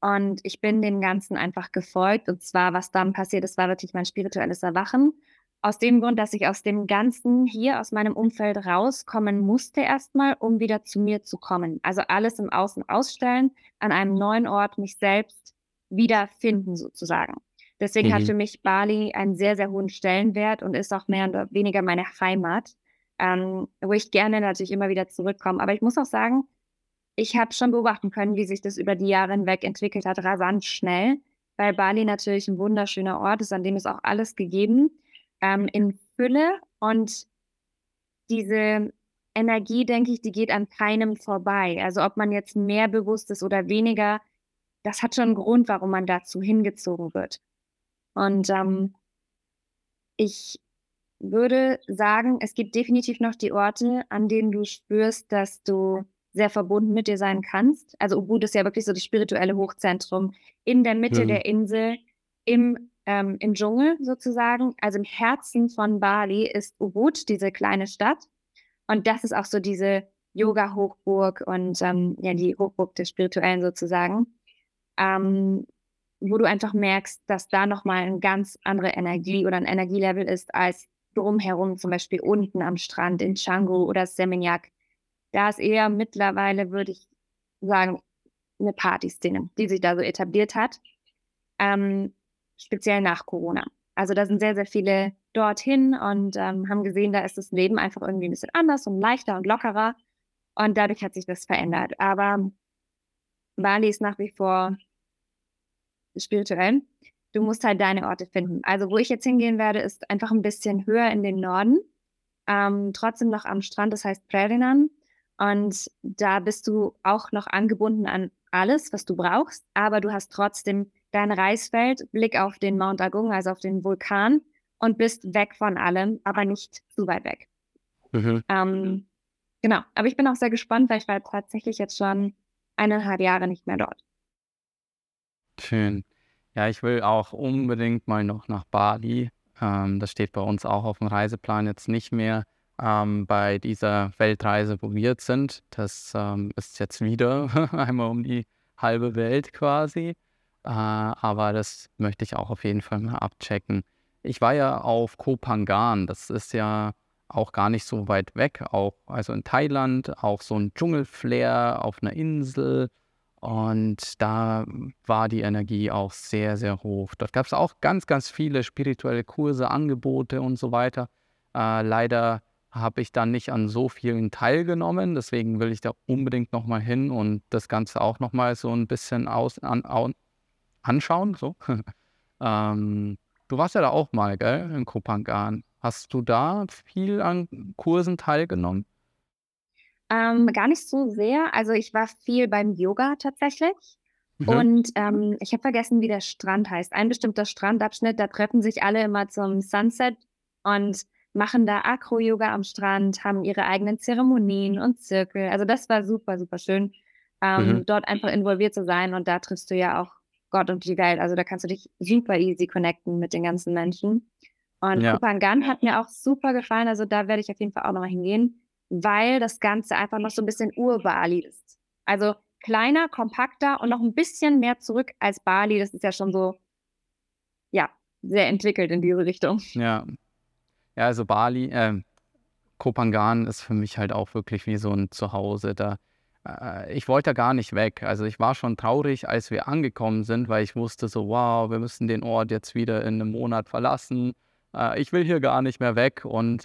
und ich bin dem Ganzen einfach gefolgt. Und zwar, was dann passiert ist, war wirklich mein spirituelles Erwachen. Aus dem Grund, dass ich aus dem Ganzen hier, aus meinem Umfeld rauskommen musste erstmal, um wieder zu mir zu kommen. Also alles im Außen ausstellen, an einem neuen Ort mich selbst wiederfinden sozusagen. Deswegen mhm. hat für mich Bali einen sehr, sehr hohen Stellenwert und ist auch mehr oder weniger meine Heimat, ähm, wo ich gerne natürlich immer wieder zurückkomme. Aber ich muss auch sagen, ich habe schon beobachten können, wie sich das über die Jahre hinweg entwickelt hat, rasant schnell, weil Bali natürlich ein wunderschöner Ort ist, an dem ist auch alles gegeben ähm, in Fülle und diese Energie, denke ich, die geht an keinem vorbei. Also ob man jetzt mehr bewusst ist oder weniger, das hat schon einen Grund, warum man dazu hingezogen wird. Und ähm, ich würde sagen, es gibt definitiv noch die Orte, an denen du spürst, dass du sehr verbunden mit dir sein kannst. Also Ubud ist ja wirklich so das spirituelle Hochzentrum in der Mitte mhm. der Insel, im ähm, im Dschungel sozusagen, also im Herzen von Bali ist Ubud, diese kleine Stadt. Und das ist auch so diese Yoga-Hochburg und ähm, ja, die Hochburg des Spirituellen sozusagen, ähm, wo du einfach merkst, dass da nochmal eine ganz andere Energie oder ein Energielevel ist als drumherum, zum Beispiel unten am Strand in Canggu oder Seminyak. Da ist eher mittlerweile, würde ich sagen, eine Partyszene, die sich da so etabliert hat. Ähm, speziell nach Corona. Also da sind sehr, sehr viele dorthin und ähm, haben gesehen, da ist das Leben einfach irgendwie ein bisschen anders und leichter und lockerer. Und dadurch hat sich das verändert. Aber Bali ist nach wie vor spirituell. Du musst halt deine Orte finden. Also wo ich jetzt hingehen werde, ist einfach ein bisschen höher in den Norden. Ähm, trotzdem noch am Strand, das heißt Prerinan. Und da bist du auch noch angebunden an alles, was du brauchst, aber du hast trotzdem dein Reisfeld, Blick auf den Mount Agung, also auf den Vulkan und bist weg von allem, aber nicht zu weit weg. Mhm. Ähm, genau, aber ich bin auch sehr gespannt, weil ich war tatsächlich jetzt schon eineinhalb Jahre nicht mehr dort. Schön. Ja, ich will auch unbedingt mal noch nach Bali. Ähm, das steht bei uns auch auf dem Reiseplan jetzt nicht mehr. Ähm, bei dieser Weltreise, wo wir jetzt sind, das ähm, ist jetzt wieder einmal um die halbe Welt quasi. Äh, aber das möchte ich auch auf jeden Fall mal abchecken. Ich war ja auf Koh Phangan, das ist ja auch gar nicht so weit weg, auch also in Thailand, auch so ein Dschungelflair auf einer Insel. Und da war die Energie auch sehr, sehr hoch. Dort gab es auch ganz, ganz viele spirituelle Kurse, Angebote und so weiter. Äh, leider habe ich dann nicht an so vielen teilgenommen. Deswegen will ich da unbedingt nochmal hin und das Ganze auch nochmal so ein bisschen aus, an, anschauen. So. ähm, du warst ja da auch mal, gell, in Kopangan. Hast du da viel an Kursen teilgenommen? Ähm, gar nicht so sehr. Also ich war viel beim Yoga tatsächlich. Mhm. Und ähm, ich habe vergessen, wie der Strand heißt. Ein bestimmter Strandabschnitt, da treffen sich alle immer zum Sunset und machen da Acro-Yoga am Strand, haben ihre eigenen Zeremonien und Zirkel. Also das war super, super schön, ähm, mhm. dort einfach involviert zu sein. Und da triffst du ja auch Gott und die Welt. Also da kannst du dich super easy connecten mit den ganzen Menschen. Und ja. Kupangan hat mir auch super gefallen. Also da werde ich auf jeden Fall auch noch hingehen, weil das Ganze einfach noch so ein bisschen Ur-Bali ist. Also kleiner, kompakter und noch ein bisschen mehr zurück als Bali. Das ist ja schon so, ja, sehr entwickelt in diese Richtung. Ja. Ja, also Bali, äh, Kopangan ist für mich halt auch wirklich wie so ein Zuhause. Da äh, ich wollte gar nicht weg. Also ich war schon traurig, als wir angekommen sind, weil ich wusste so, wow, wir müssen den Ort jetzt wieder in einem Monat verlassen. Äh, ich will hier gar nicht mehr weg. Und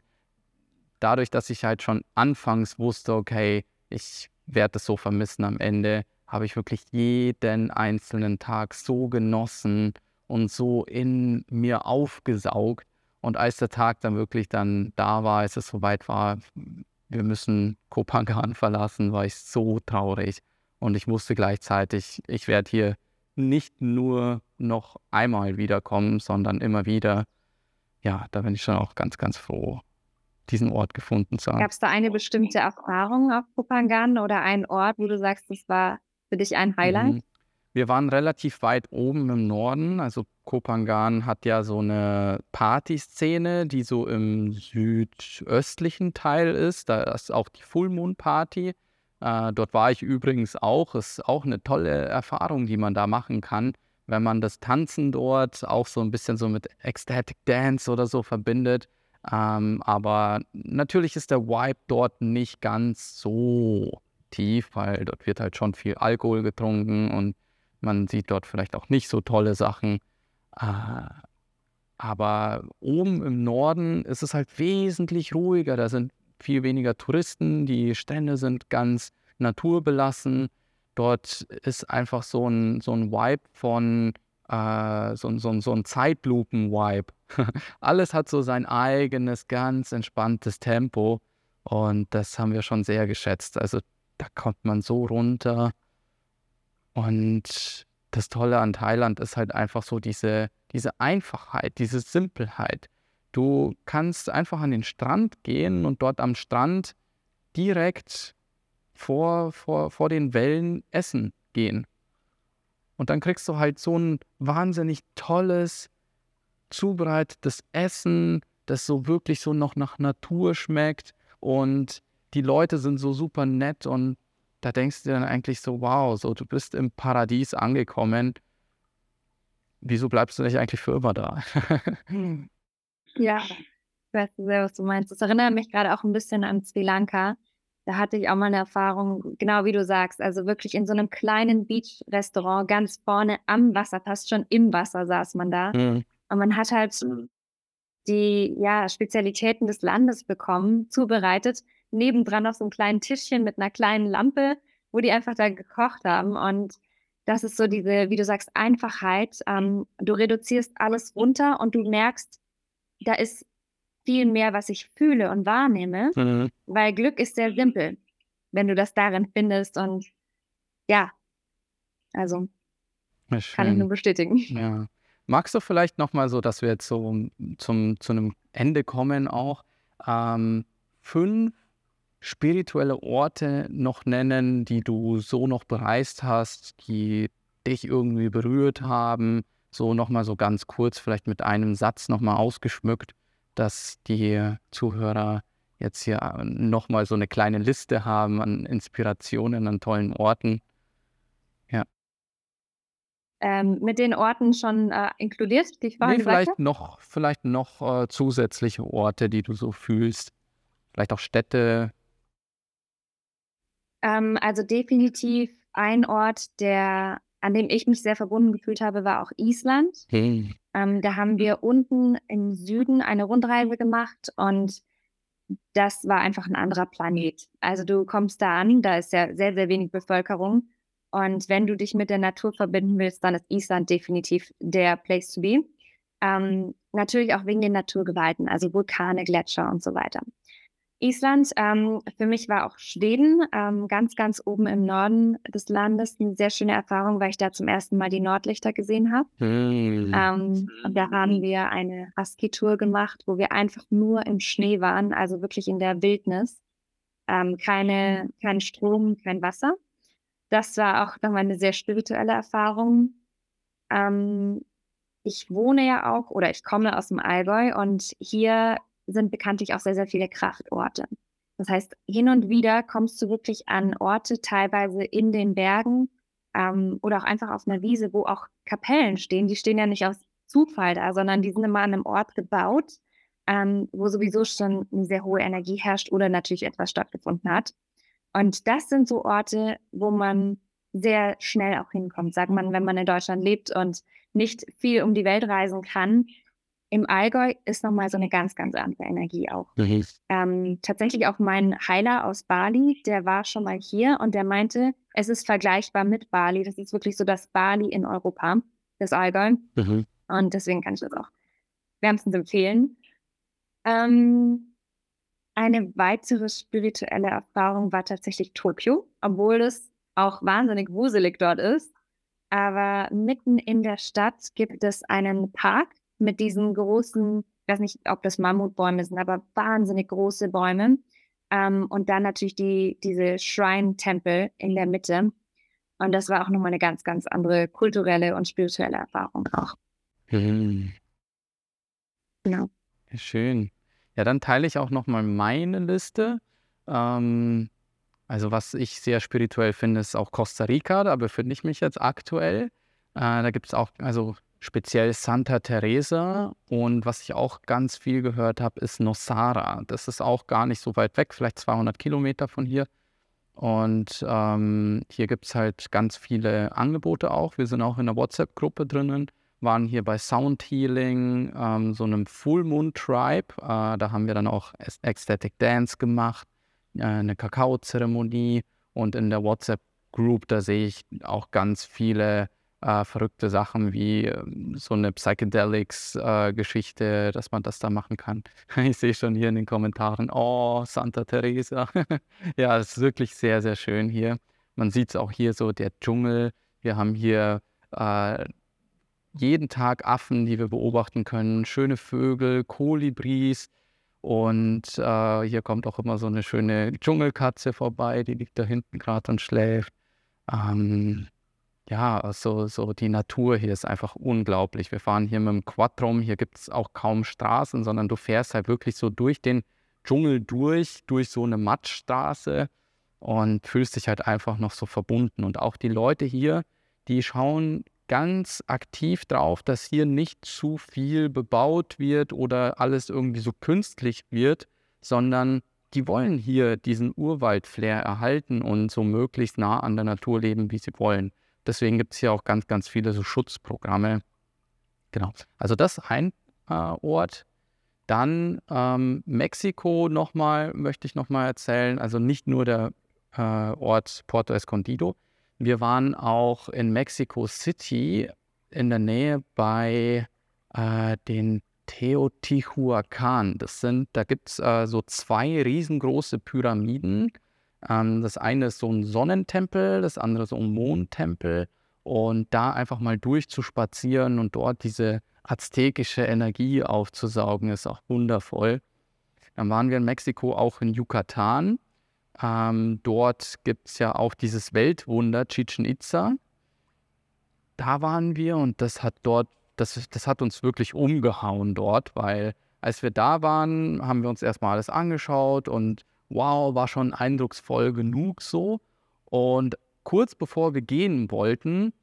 dadurch, dass ich halt schon anfangs wusste, okay, ich werde es so vermissen am Ende, habe ich wirklich jeden einzelnen Tag so genossen und so in mir aufgesaugt. Und als der Tag dann wirklich dann da war, als es soweit war, wir müssen Kopangan verlassen, war ich so traurig. Und ich wusste gleichzeitig, ich werde hier nicht nur noch einmal wiederkommen, sondern immer wieder. Ja, da bin ich schon auch ganz, ganz froh, diesen Ort gefunden zu haben. Gab es da eine bestimmte Erfahrung auf Kopangan oder einen Ort, wo du sagst, das war für dich ein Highlight? Wir waren relativ weit oben im Norden. Also Kopangan hat ja so eine Partyszene, die so im südöstlichen Teil ist. Da ist auch die Full Moon Party. Äh, dort war ich übrigens auch. Ist auch eine tolle Erfahrung, die man da machen kann, wenn man das Tanzen dort auch so ein bisschen so mit Ecstatic Dance oder so verbindet. Ähm, aber natürlich ist der Vibe dort nicht ganz so tief, weil dort wird halt schon viel Alkohol getrunken und man sieht dort vielleicht auch nicht so tolle Sachen. Äh, aber oben im Norden ist es halt wesentlich ruhiger. Da sind viel weniger Touristen. Die Strände sind ganz naturbelassen. Dort ist einfach so ein, so ein Vibe von, äh, so, so, so ein Zeitlupen-Vibe. Alles hat so sein eigenes, ganz entspanntes Tempo. Und das haben wir schon sehr geschätzt. Also da kommt man so runter. Und das Tolle an Thailand ist halt einfach so diese, diese Einfachheit, diese Simpelheit. Du kannst einfach an den Strand gehen und dort am Strand direkt vor, vor, vor den Wellen essen gehen. Und dann kriegst du halt so ein wahnsinnig tolles, zubereitetes Essen, das so wirklich so noch nach Natur schmeckt. Und die Leute sind so super nett und da denkst du dann eigentlich so, wow, so du bist im Paradies angekommen. Wieso bleibst du nicht eigentlich für immer da? ja, ich weiß sehr, was du meinst. Das erinnert mich gerade auch ein bisschen an Sri Lanka. Da hatte ich auch mal eine Erfahrung, genau wie du sagst, also wirklich in so einem kleinen Beach-Restaurant ganz vorne am Wasser, fast schon im Wasser saß man da. Mhm. Und man hat halt die ja, Spezialitäten des Landes bekommen, zubereitet nebendran noch so ein kleines Tischchen mit einer kleinen Lampe, wo die einfach da gekocht haben. Und das ist so diese, wie du sagst, Einfachheit. Ähm, du reduzierst alles runter und du merkst, da ist viel mehr, was ich fühle und wahrnehme, mhm. weil Glück ist sehr simpel, wenn du das darin findest. Und ja, also kann ich nur bestätigen. Ja. Magst du vielleicht nochmal so, dass wir jetzt so zum, zu einem Ende kommen auch, ähm, fünf spirituelle Orte noch nennen, die du so noch bereist hast, die dich irgendwie berührt haben? So nochmal so ganz kurz, vielleicht mit einem Satz nochmal ausgeschmückt, dass die Zuhörer jetzt hier nochmal so eine kleine Liste haben an Inspirationen, an tollen Orten. Ja. Ähm, mit den Orten schon äh, inkludiert, die ich vorhin nee, vielleicht noch, vielleicht noch äh, zusätzliche Orte, die du so fühlst. Vielleicht auch Städte, ähm, also definitiv ein Ort, der, an dem ich mich sehr verbunden gefühlt habe, war auch Island. Hm. Ähm, da haben wir unten im Süden eine Rundreise gemacht und das war einfach ein anderer Planet. Also du kommst da an, da ist ja sehr, sehr wenig Bevölkerung. Und wenn du dich mit der Natur verbinden willst, dann ist Island definitiv der Place to be. Ähm, natürlich auch wegen den Naturgewalten, also Vulkane, Gletscher und so weiter. Island, ähm, für mich war auch Schweden, ähm, ganz, ganz oben im Norden des Landes, eine sehr schöne Erfahrung, weil ich da zum ersten Mal die Nordlichter gesehen habe. Hm. Ähm, und da haben wir eine Husky-Tour gemacht, wo wir einfach nur im Schnee waren, also wirklich in der Wildnis. Ähm, keine, kein Strom, kein Wasser. Das war auch nochmal eine sehr spirituelle Erfahrung. Ähm, ich wohne ja auch oder ich komme aus dem Allgäu und hier sind bekanntlich auch sehr, sehr viele Kraftorte. Das heißt, hin und wieder kommst du wirklich an Orte, teilweise in den Bergen ähm, oder auch einfach auf einer Wiese, wo auch Kapellen stehen. Die stehen ja nicht aus Zufall da, sondern die sind immer an einem Ort gebaut, ähm, wo sowieso schon eine sehr hohe Energie herrscht oder natürlich etwas stattgefunden hat. Und das sind so Orte, wo man sehr schnell auch hinkommt. Sagt man, wenn man in Deutschland lebt und nicht viel um die Welt reisen kann, im Allgäu ist nochmal so eine ganz, ganz andere Energie auch. Mhm. Ähm, tatsächlich auch mein Heiler aus Bali, der war schon mal hier und der meinte, es ist vergleichbar mit Bali. Das ist wirklich so das Bali in Europa, das Allgäu. Mhm. Und deswegen kann ich das auch wärmstens empfehlen. Ähm, eine weitere spirituelle Erfahrung war tatsächlich Tokio, obwohl es auch wahnsinnig wuselig dort ist. Aber mitten in der Stadt gibt es einen Park, mit diesen großen, ich weiß nicht, ob das Mammutbäume sind, aber wahnsinnig große Bäume. Ähm, und dann natürlich die, diese Shrine-Tempel in der Mitte. Und das war auch nochmal eine ganz, ganz andere kulturelle und spirituelle Erfahrung auch. Mhm. Genau. Schön. Ja, dann teile ich auch nochmal meine Liste. Ähm, also was ich sehr spirituell finde, ist auch Costa Rica. Da befinde ich mich jetzt aktuell. Äh, da gibt es auch, also speziell Santa Teresa. Und was ich auch ganz viel gehört habe, ist Nosara. Das ist auch gar nicht so weit weg, vielleicht 200 Kilometer von hier. Und ähm, hier gibt es halt ganz viele Angebote auch. Wir sind auch in der WhatsApp-Gruppe drinnen, waren hier bei Sound Healing, ähm, so einem Full Moon Tribe. Äh, da haben wir dann auch Ecstatic Dance gemacht äh, eine Kakaozeremonie und in der WhatsApp-Group, da sehe ich auch ganz viele äh, verrückte Sachen wie äh, so eine Psychedelics-Geschichte, äh, dass man das da machen kann. Ich sehe schon hier in den Kommentaren, oh, Santa Teresa. ja, es ist wirklich sehr, sehr schön hier. Man sieht es auch hier so, der Dschungel. Wir haben hier äh, jeden Tag Affen, die wir beobachten können, schöne Vögel, Kolibris, und äh, hier kommt auch immer so eine schöne Dschungelkatze vorbei, die liegt da hinten gerade und schläft. Ähm, ja, also so die Natur hier ist einfach unglaublich. Wir fahren hier mit dem Quad rum, hier gibt es auch kaum Straßen, sondern du fährst halt wirklich so durch den Dschungel durch, durch so eine Matschstraße und fühlst dich halt einfach noch so verbunden. Und auch die Leute hier, die schauen ganz aktiv drauf, dass hier nicht zu viel bebaut wird oder alles irgendwie so künstlich wird, sondern die wollen hier diesen Urwald-Flair erhalten und so möglichst nah an der Natur leben, wie sie wollen. Deswegen gibt es hier auch ganz, ganz viele so Schutzprogramme. Genau. Also das ein äh, Ort. Dann ähm, Mexiko nochmal, möchte ich nochmal erzählen. Also nicht nur der äh, Ort Puerto Escondido, wir waren auch in Mexico City in der Nähe bei äh, den Teotihuacan. Das sind, da gibt es äh, so zwei riesengroße Pyramiden. Ähm, das eine ist so ein Sonnentempel, das andere so ein Mondtempel. Und da einfach mal durchzuspazieren und dort diese aztekische Energie aufzusaugen, ist auch wundervoll. Dann waren wir in Mexiko auch in Yucatan. Ähm, dort gibt es ja auch dieses Weltwunder Chichen Itza. Da waren wir und das hat dort, das, das hat uns wirklich umgehauen dort, weil als wir da waren, haben wir uns erstmal alles angeschaut und wow, war schon eindrucksvoll genug so. Und kurz bevor wir gehen wollten,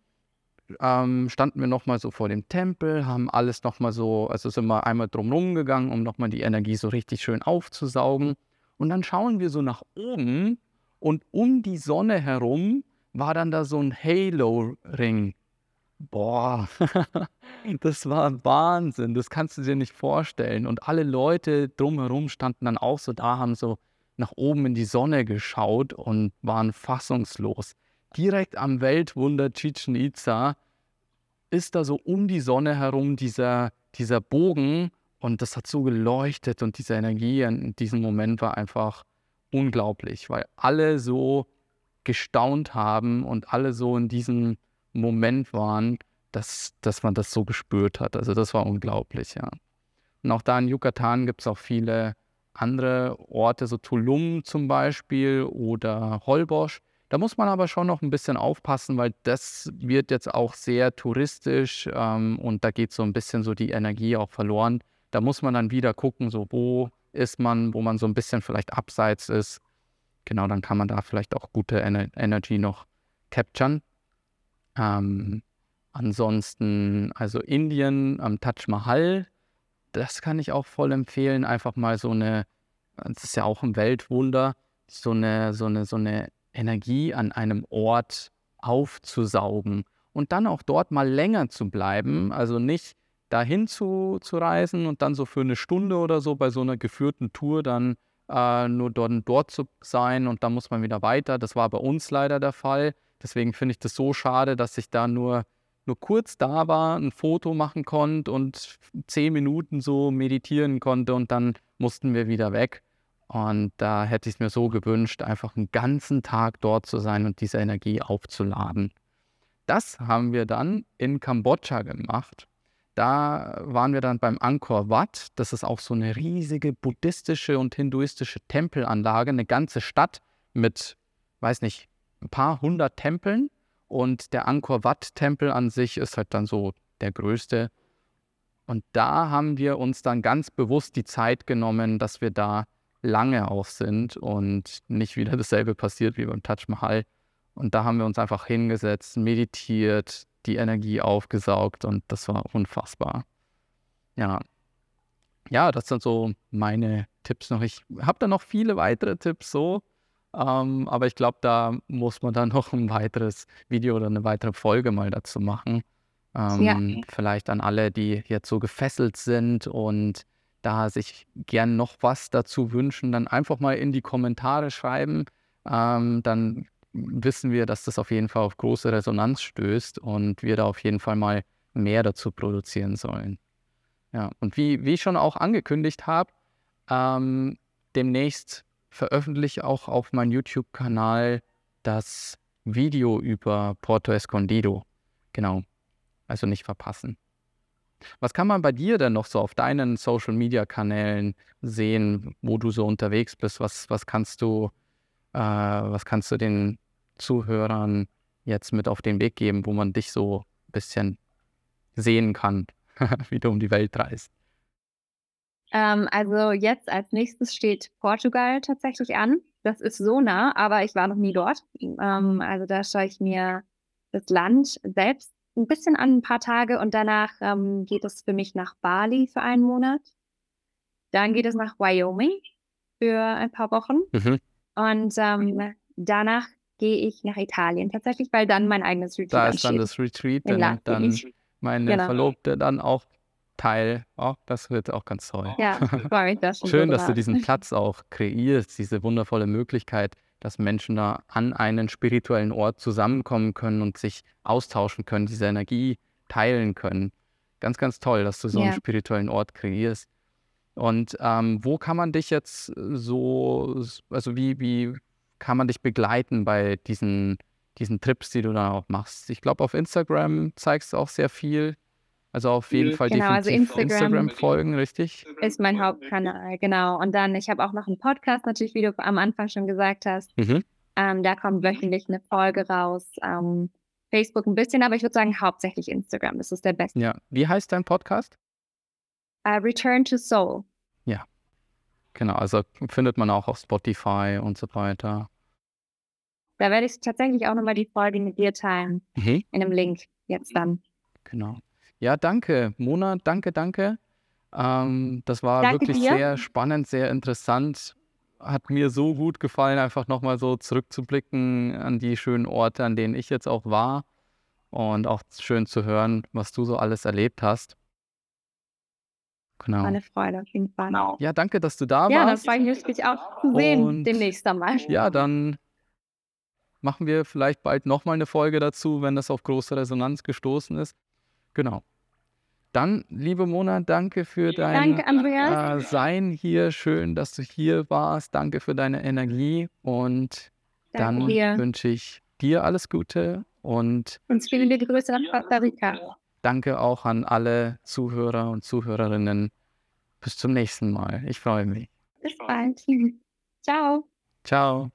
ähm, standen wir nochmal so vor dem Tempel, haben alles nochmal so, also sind wir einmal drumherum gegangen, um nochmal die Energie so richtig schön aufzusaugen. Und dann schauen wir so nach oben und um die Sonne herum war dann da so ein Halo-Ring. Boah, das war Wahnsinn, das kannst du dir nicht vorstellen. Und alle Leute drumherum standen dann auch so da, haben so nach oben in die Sonne geschaut und waren fassungslos. Direkt am Weltwunder Chichen Itza ist da so um die Sonne herum dieser, dieser Bogen und das hat so geleuchtet und diese Energie in diesem Moment war einfach unglaublich, weil alle so gestaunt haben und alle so in diesem Moment waren, dass, dass man das so gespürt hat. Also das war unglaublich, ja. Und auch da in Yucatan gibt es auch viele andere Orte, so Tulum zum Beispiel oder Holbosch. Da muss man aber schon noch ein bisschen aufpassen, weil das wird jetzt auch sehr touristisch ähm, und da geht so ein bisschen so die Energie auch verloren. Da muss man dann wieder gucken, so wo ist man, wo man so ein bisschen vielleicht abseits ist. Genau, dann kann man da vielleicht auch gute Ener Energy noch capturen. Ähm, ansonsten, also Indien am Taj Mahal, das kann ich auch voll empfehlen. Einfach mal so eine, das ist ja auch ein Weltwunder, so eine, so eine, so eine Energie an einem Ort aufzusaugen und dann auch dort mal länger zu bleiben. Also nicht dahin zu, zu reisen und dann so für eine Stunde oder so bei so einer geführten Tour dann äh, nur dort, dort zu sein und dann muss man wieder weiter. Das war bei uns leider der Fall. Deswegen finde ich das so schade, dass ich da nur, nur kurz da war, ein Foto machen konnte und zehn Minuten so meditieren konnte und dann mussten wir wieder weg. Und da hätte ich es mir so gewünscht, einfach einen ganzen Tag dort zu sein und diese Energie aufzuladen. Das haben wir dann in Kambodscha gemacht. Da waren wir dann beim Angkor Wat. Das ist auch so eine riesige buddhistische und hinduistische Tempelanlage, eine ganze Stadt mit, weiß nicht, ein paar hundert Tempeln. Und der Angkor Wat-Tempel an sich ist halt dann so der größte. Und da haben wir uns dann ganz bewusst die Zeit genommen, dass wir da lange auch sind und nicht wieder dasselbe passiert wie beim Taj Mahal. Und da haben wir uns einfach hingesetzt, meditiert, die Energie aufgesaugt und das war unfassbar. Ja. Ja, das sind so meine Tipps noch. Ich habe da noch viele weitere Tipps so, ähm, aber ich glaube, da muss man dann noch ein weiteres Video oder eine weitere Folge mal dazu machen. Ähm, ja. Vielleicht an alle, die jetzt so gefesselt sind und da sich gern noch was dazu wünschen, dann einfach mal in die Kommentare schreiben. Ähm, dann wissen wir, dass das auf jeden Fall auf große Resonanz stößt und wir da auf jeden Fall mal mehr dazu produzieren sollen. Ja, und wie, wie ich schon auch angekündigt habe, ähm, demnächst veröffentliche ich auch auf meinem YouTube-Kanal das Video über Porto Escondido. Genau. Also nicht verpassen. Was kann man bei dir denn noch so auf deinen Social-Media-Kanälen sehen, wo du so unterwegs bist? Was, was kannst du, äh, was kannst du den Zuhörern jetzt mit auf den Weg geben, wo man dich so ein bisschen sehen kann, wie du um die Welt reist? Ähm, also jetzt als nächstes steht Portugal tatsächlich an. Das ist so nah, aber ich war noch nie dort. Ähm, also da schaue ich mir das Land selbst ein bisschen an, ein paar Tage und danach ähm, geht es für mich nach Bali für einen Monat. Dann geht es nach Wyoming für ein paar Wochen. Mhm. Und ähm, danach gehe ich nach Italien tatsächlich, weil dann mein eigenes Retreat Da ist dann das Retreat, dann, dann meine genau. Verlobte dann auch Teil. Oh, das wird auch ganz toll. Ja, freue mich das Schön, dass du diesen Platz auch kreierst, diese wundervolle Möglichkeit, dass Menschen da an einen spirituellen Ort zusammenkommen können und sich austauschen können, diese Energie teilen können. Ganz, ganz toll, dass du so ja. einen spirituellen Ort kreierst. Und ähm, wo kann man dich jetzt so, also wie, wie kann man dich begleiten bei diesen, diesen Trips, die du da auch machst? Ich glaube, auf Instagram zeigst du auch sehr viel. Also auf jeden Fall genau, also definitiv also Instagram, Instagram, folgen, richtig? Ist mein Hauptkanal, genau. Und dann, ich habe auch noch einen Podcast, natürlich, wie du am Anfang schon gesagt hast. Mhm. Ähm, da kommt wöchentlich eine Folge raus. Ähm, Facebook ein bisschen, aber ich würde sagen hauptsächlich Instagram. Das ist der beste. Ja. Wie heißt dein Podcast? Uh, Return to Soul. Ja. Genau, also findet man auch auf Spotify und so weiter. Da werde ich tatsächlich auch nochmal die Folge mit dir teilen. Mhm. In einem Link jetzt dann. Genau. Ja, danke, Mona, danke, danke. Ähm, das war Danke wirklich dir. sehr spannend, sehr interessant. Hat mir so gut gefallen, einfach nochmal so zurückzublicken an die schönen Orte, an denen ich jetzt auch war. Und auch schön zu hören, was du so alles erlebt hast. Genau. War eine Freude auf jeden Fall. Genau. Ja, danke, dass du da Ja, das warst. freut mich dich auch zu sehen Und demnächst einmal. ja, dann machen wir vielleicht bald nochmal eine Folge dazu, wenn das auf große Resonanz gestoßen ist. Genau. Dann, liebe Mona, danke für dein danke, äh, Sein hier. Schön, dass du hier warst. Danke für deine Energie. Und danke dann dir. wünsche ich dir alles Gute und uns viele liebe Grüße nach Costa Rica. Danke auch an alle Zuhörer und Zuhörerinnen. Bis zum nächsten Mal. Ich freue mich. Bis bald. Ciao. Ciao.